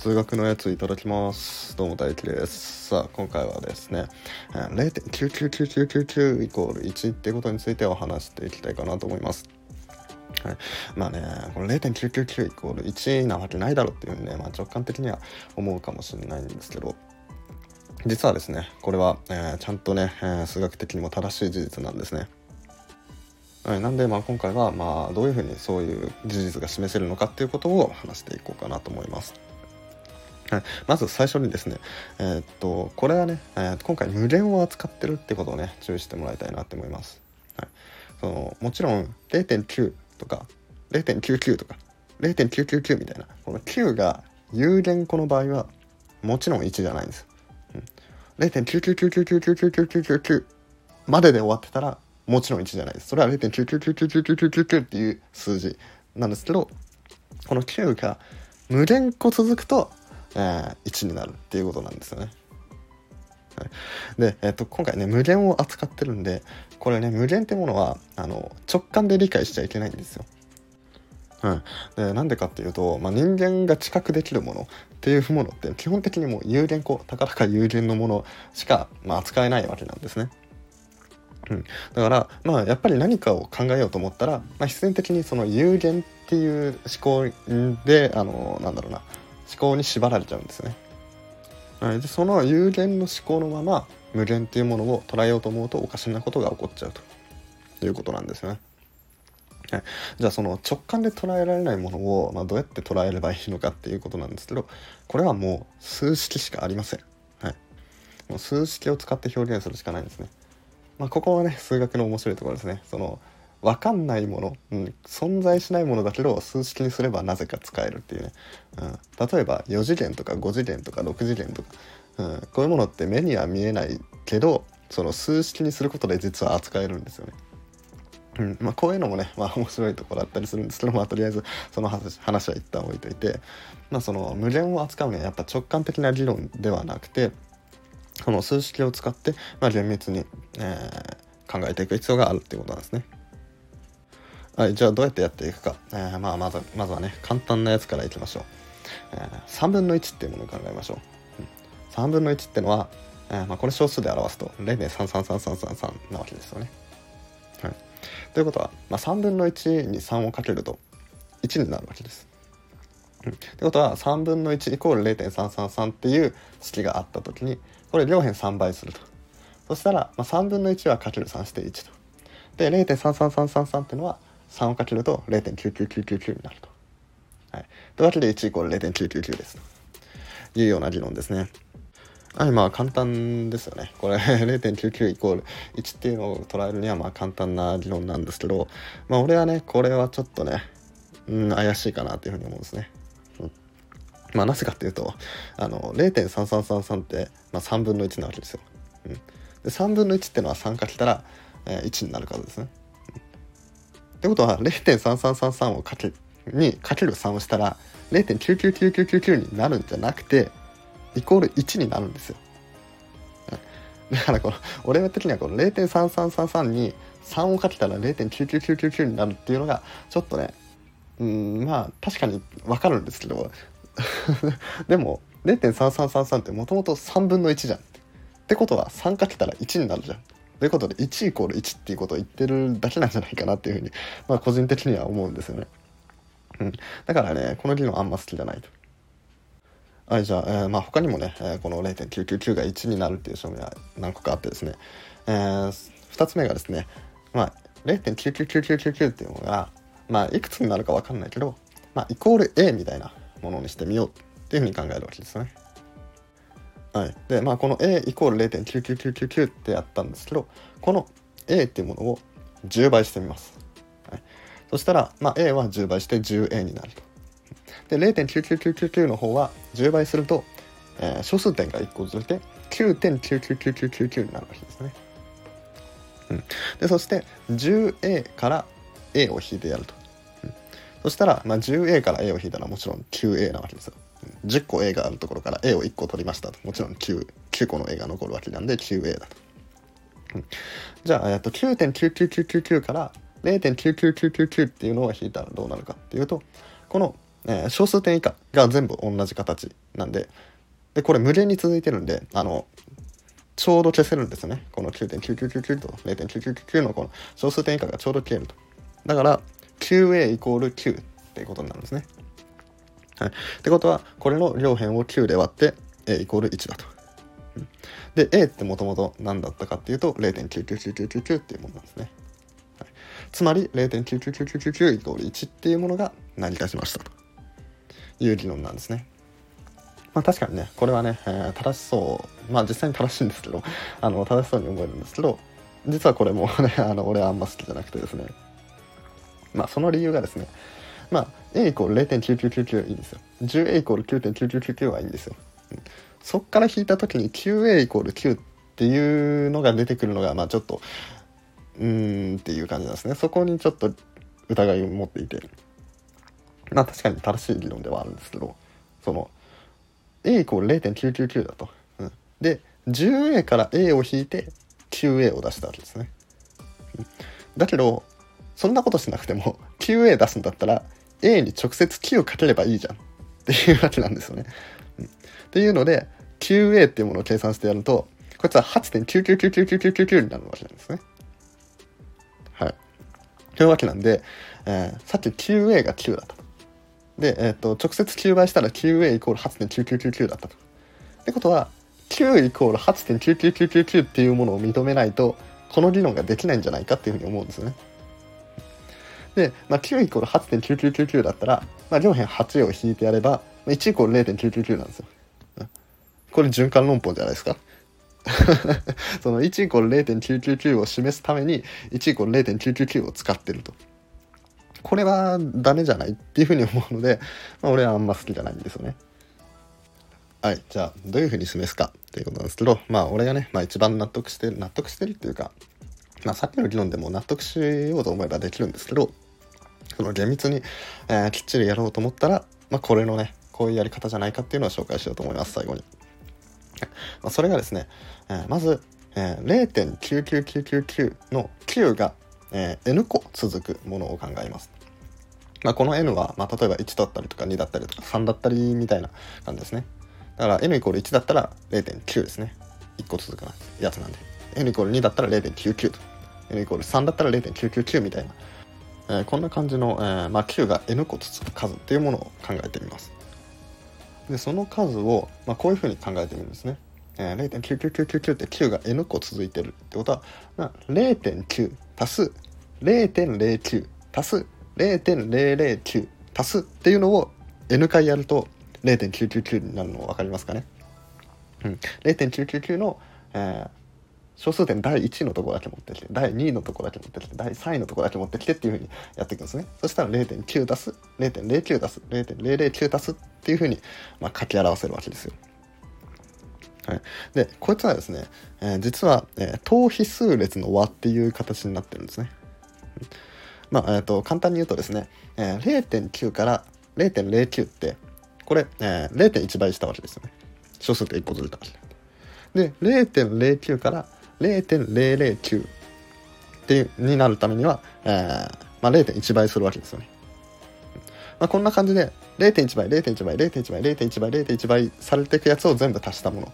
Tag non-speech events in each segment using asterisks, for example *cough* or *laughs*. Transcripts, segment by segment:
数学のやついただきます。どうも大輝です。さあ今回はですね0.99999イコール1ってことについてお話していきたいかなと思います。はい、まあねこの0.999イコール1なわけないだろうっていうふうにね、まあ、直感的には思うかもしれないんですけど。実はですねこれは、えー、ちゃんとね、えー、数学的にも正しい事実なんですね。はい、なんでまあ今回はまあどういうふうにそういう事実が示せるのかっていうことを話していこうかなと思います。はい、まず最初にですね、えー、っとこれはね、えー、今回無限を扱ってるってことをね注意してもらいたいなって思います。はい、そのもちろん0.9とか0.99とか0.999みたいなこの9が有限個の場合はもちろん1じゃないんです。0.99999999999までで終わってたらもちろん1じゃないです。それは0.9999999っていう数字なんですけどこの9が無限個続くと、えー、1になるっていうことなんですよね。はい、で、えー、と今回ね無限を扱ってるんでこれね無限ってものはあの直感で理解しちゃいけないんですよ。うん、でなんでかっていうと、まあ、人間が知覚できるものっていうものって基本的にもう有限個たかだか有限のものしか、まあ、扱えないわけなんですね。うん、だからまあやっぱり何かを考えようと思ったら、まあ、必然的にその有限っていう思考であのなんだろうな思考に縛られちゃうんですね。はい、でその有限の思考のまま無限っていうものを捉えようと思うとおかしなことが起こっちゃうということなんですね。はい、じゃあその直感で捉えられないものを、まあ、どうやって捉えればいいのかっていうことなんですけどこれはもう数式しかありません。はい、もう数式を使って表現するしかないんですね。まあ、ここはね数学の面白いところですね。その分かんないもの、うん、存在しないものだけど数式にすればなぜか使えるっていうね、うん、例えば4次元とか5次元とか6次元とか、うん、こういうものって目には見えないけどその数式にすることで実は扱えるんですよね。うん。まあ、こういうのもね、まあ、面白いところだったりするんですけど、まあ、とりあえずその話は一旦置いといて、まあ、その無限を扱うにはやっぱ直感的な理論ではなくてこの数式を使って、まあ、厳密に、えー、考えていく必要があるっていうことなんですね。はい、じゃあどうやってやっていくか、えー、まあ、まずまずはね簡単なやつからいきましょう、えー、3分の1っていうものを考えましょう、うん、3分の1ってのは、えー、まあ、これ小数で表すと0.333333なわけですよね。はい。ということは、まあ、3分の1に3をかけると1になるわけです。うん、ってことは3分の1イコール0.333っていう式があった時にこれ両辺3倍すると。そしたら、まあ、3分の1はかける3して1と。で0.33333っていうのは3をかけると0.99999になると。はい、というわけで1イコール0.999ですというような理論ですね。はい、まあ簡単ですよね。これ *laughs* 0.99イコール1っていうのを捉えるにはまあ簡単な理論なんですけど、まあ俺はね、これはちょっとね、うん、怪しいかなっていうふうに思うんですね。うん、まあなぜかっていうと、あの、0.3333って、まあ、3分の1なわけですよ。うん、で3分の1っていうのは3かけたら、えー、1になる数ですね。ってことは0.3333をかけにかける3をしたら0.99999になるんじゃなくてイコール1になるんですよ。だからこの俺的にはこの0.3333に3をかけたら0.99999になるっていうのがちょっとねうんまあ確かに分かるんですけど。*laughs* でも0.3333ってもともと3分の1じゃん。ってことは3かけたら1になるじゃん。ということで1イコール1っていうことを言ってるだけなんじゃないかなっていうふうにまあ個人的には思うんですよね。うん、だからねこの理論あんま好きじゃないと。はい、じゃあ、えー、まあ、他にもね、えー、この0.999が1になるっていう証明は何個かあってですね、えー、2つ目がですね、まあ、0.99999っていうのが、まあ、いくつになるか分かんないけど、まあ、イコール A みたいなものにしてみようっていうふうに考えるわけですね。はい、でまあこの A イコール0.99999ってやったんですけどこの A っていうものを10倍してみます。はい、そしたら、まあ、A は10倍して 10A になると。で0.99999の方は10倍すると、えー、小数点が1個ずれて9.99999になるわけですね。うん、でそして 10a から a を引いてやると。うん、そしたら、まあ、10a から a を引いたらもちろん 9a なわけですよ。10個 a があるところから a を1個取りましたと。もちろん 9, 9個の a が残るわけなんで 9a だと。うん、じゃあ、えっと、9.99999から0.99999っていうのを引いたらどうなるかっていうとこのえー小数点以下が全部同じ形なんででこれ無限に続いてるんであのちょうど消せるんですよねこの9.9999と0.999のこの小数点以下がちょうど消えるとだから 9a イコール9っていうことになるんですねはい、ってことはこれの両辺を9で割って a イコール1だと。うんで a ってもともと何だったかっていうと0.99999っていうものなんですね。はい、つまり0.99999イコール1っていうものが成り立ちましたという理論なんですね。まあ確かにねこれはね、えー正しそうまあ実際に正しいんですけどあの正しそうに思えるんですけど実はこれもねあの俺はあんま好きじゃなくてですねまあその理由がですねまあ a イコール0.9999いいんですよ。10a イコール9.9999はいいんですよ、うん。そっから引いた時に 9a イコール9っていうのが出てくるのがまあちょっとうーんっていう感じなんですね。そこにちょっと疑いを持っていて。まあ確かに正しい理論ではあるんですけどその a イコール0.999だと、うん、で 10a から a を引いて 9a を出したわけですね、だけどそんなことしなくても 9a 出すんだったら a に直接9かければいいじゃんっていうわけなんですよね、っていうので 9a っていうものを計算してやるとこいつは8.9999999になるわけなんですねはいというわけなんで、えーさっき 9a が9だったとで、えー、と直接9倍したら 9a イコール8.9999だったと。ってことは9イコール8.99999っていうものを認めないとこの理論ができないんじゃないかっていうふうに思うんですよね。で、まあ、9イコール8.9999だったら、まあ、両辺8を引いてやればまあ1イコール0.999なんですよ。これ循環論法じゃないですか。*laughs* その1イコール0.999を示すために1イコール0.999を使ってると。これはダメじゃないっていうふうに思うので、まあ、俺はあんま好きじゃないんですよね。はい、じゃあどういうふうに示すかっていうことなんですけど、まあ俺がね、まあ一番納得してる納得してるっていうか、まあさっきの議論でも納得しようと思えばできるんですけど、その厳密に、えーきっちりやろうと思ったら、まあこれのね、こういうやり方じゃないかっていうのを紹介しようと思います、最後に。まあ、それがですね、えーまず、えー0.99999の9が、えー n 個続くものを考えます。まあ、この n は、まあ、例えば1だったりとか2だったりとか3だったりみたいな感じですね。だから n イコール1だったら0.9ですね。1個続くなやつなんで。n イコール2だったら0.99と。N イコール3だったら0.999みたいな。えーこんな感じの、えーまあ、9が n 個続く数っていうものを考えてみます。でその数を、まあ、こういうふうに考えてみるんですね。えー、0.99999って9が n 個続いてるってことは、まあ、0.9足す0.09足す0.009足すっていうのを n 回やると0.999になるの分かりますかね、うん、0.999の、えー小数点第1のところだけ持ってきて第2のところだけ持ってきて第3位のところだけ持ってきてっていうふうにやっていくんですねそしたら0.9足す0.09足す0.009足すっていうふうに、まあ、書き表せるわけですよはい、でこいつはですね、えー実は、えー等比数列の和っていう形になってるんですね。まあえー、と簡単に言うとですね、えー0.9から0.09ってこれ、えー0.1倍したわけですよね。小数点1個ずれたわけで。で0.09から0.009っていうになるためには、えーまあ、0.1倍するわけですよね。まあ、こんな感じで0.1倍0.1倍0.1倍0.1倍0.1倍されていくやつを全部足したもの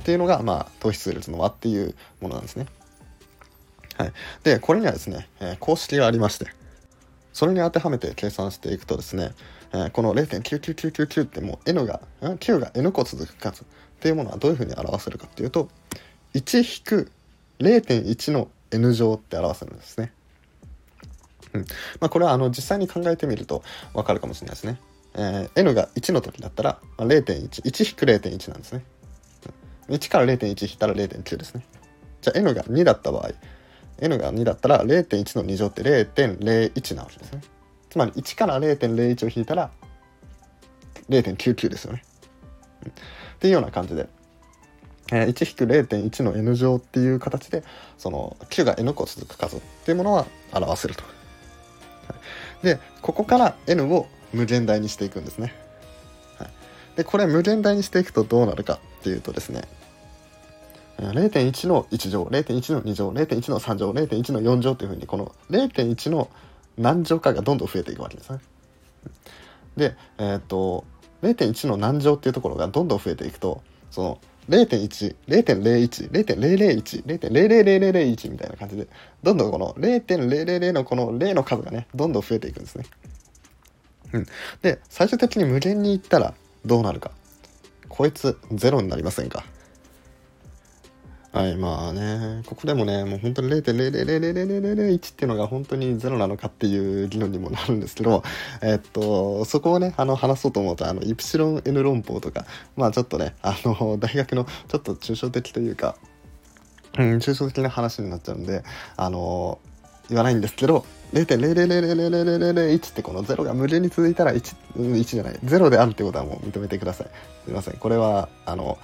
っていうのが、まあ、等比数列の和っていうものなんですね。はい、でこれにはですね、えー公式がありましてそれに当てはめて計算していくとですね、えーこの0.99999ってもう n がん9が n 個続く数っていうものはどういうふうに表せるかっていうと0.1の n 乗って表せるんですね。うんまあ、これはあの実際に考えてみると分かるかもしれないですね。えー n が1の時だったら、0.11-0.1なんですね。1から0.1引いたら0.9ですね。じゃあ n が2だった場合 n が2だったら0.1の2乗って0.01なわけですね。つまり1から0.01を引いたら0.99ですよね。っていうような感じで、えー1-0.1の n 乗っていう形でその9が n 個続く数っていうものは表せると。でここから n を無限大にしていくんですね。でこれ無限大にしていくとどうなるかっていうとですね0.1の1乗0.1の2乗0.1の3乗0.1の4乗というふうにこの0.1の何乗かがどんどん増えていくわけですね。でえっ、と0.1の何乗っていうところがどんどん増えていくとその0.1、0.01、0.001、0.00001みたいな感じで、どんどんこの0.000のこの0の数がね、どんどん増えていくんですね。うん。で、最終的に無限に行ったらどうなるか。こいつ0になりませんかはい、まあね、ここでもね、もう本当に0.0000001っていうのが本当にゼロなのかっていう議論にもなるんですけど、*laughs* えっと、そこをね、あの、話そうと思うと、あの、イプシロン N 論法とか、まあちょっとね、あの、大学のちょっと抽象的というか、うん、抽象的な話になっちゃうんで、あの、言わないんですけど、0.0000001ってこの0が無限に続いたら 1, 1じゃない、0であるってことはもう認めてください。すいません。これは、あの、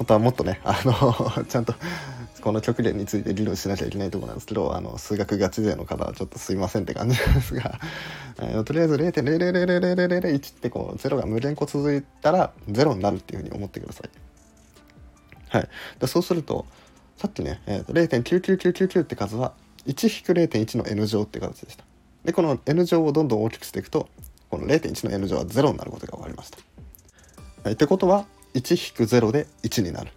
本当はもっとね、*laughs* あの、ちゃんとこの極限について議論しなきゃいけないところなんですけど、あの、数学ガチ勢の方はちょっとすいませんって感じなんですが、*laughs* とりあえず0.0000001ってこう、0が無限個続いたら0になるっていうふうに思ってください。はい。でそうすると、さっきね、えー、と0.99999って数は、1-0.1の n 乗って形でした。で、この n 乗をどんどん大きくしていくと、この0.1の n 乗は0になることが分かりました。はい、ってことは、1-0で1になる。っ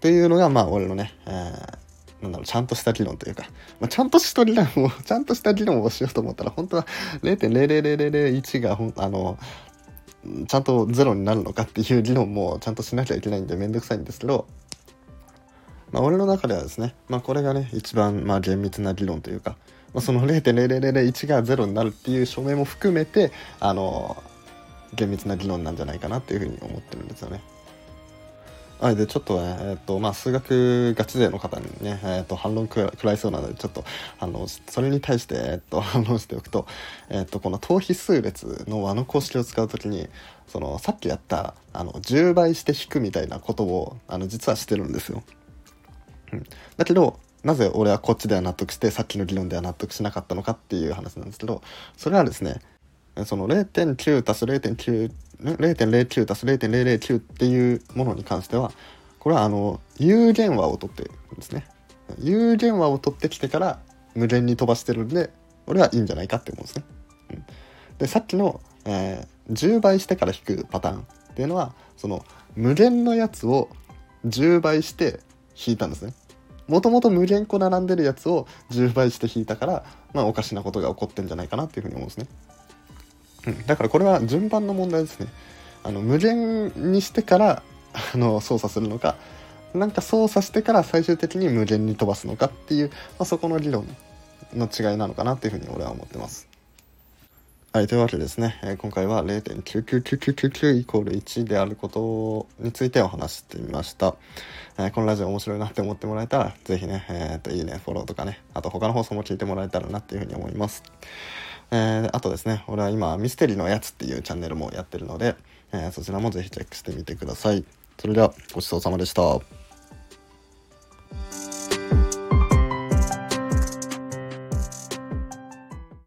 ていうのが、まあ、俺のね、えー、なんだろう、ちゃんとした議論というか、まあ、ちゃんとした議論を、*laughs* ちゃんとした議論をしようと思ったら、本当は0.00001がほん、あの、ちゃんとゼロになるのかっていう議論もちゃんとしなきゃいけないんでめんどくさいんですけど、まあ、俺の中ではですね、まあ、これがね、一番、まあ、厳密な議論というか、まあ、その0.0001がゼロになるっていう証明も含めて、あの、厳密な議論なんじゃないかなっていうふうに思ってるんですよね。はい、でちょっとね、えーとまあ、数学ガチ勢の方にね、えーと、反論食らいそうなのでちょっとあのそれに対して、えーと、*laughs* 反論しておくと,、えーと、この等比数列の和の公式を使う時にそのさっきやったあの10倍して引くみたいなことをあの実はしてるんですよ。うん、だけどなぜ俺はこっちでは納得してさっきの議論では納得しなかったのかっていう話なんですけどそれはですねその0.9足す0.9 0.09足す0.009っていうものに関してはこれはあの有限和を取ってるんですね。有限和を取ってきてから無限に飛ばしてるんで俺はいいんじゃないかって思うんですね、でさっきの、えー、10倍してから引くパターンっていうのはその無限のやつを10倍して引いたんですね。もともと無限個並んでるやつを10倍して引いたから、まあ、おかしなことが起こってんじゃないかなっていうふうに思うんですね。うん、だからこれは順番の問題ですね。あの無限にしてから *laughs* あの操作するのかなんか操作してから最終的に無限に飛ばすのかっていう、まあ、そこの議論の違いなのかなっていうふうに俺は思ってます。はい、というわけでですね、えー、今回は0.99999イコール1であることについてお話してみました。えー、このラジオ面白いなって思ってもらえたら、ぜひね、えー、っと、いいね、フォローとかね、あと他の放送も聞いてもらえたらなっていうふうに思います。えー、あとですね、俺は今、ミステリーのやつっていうチャンネルもやってるので、えー、そちらもぜひチェックしてみてください。それでは、ごちそうさまでした。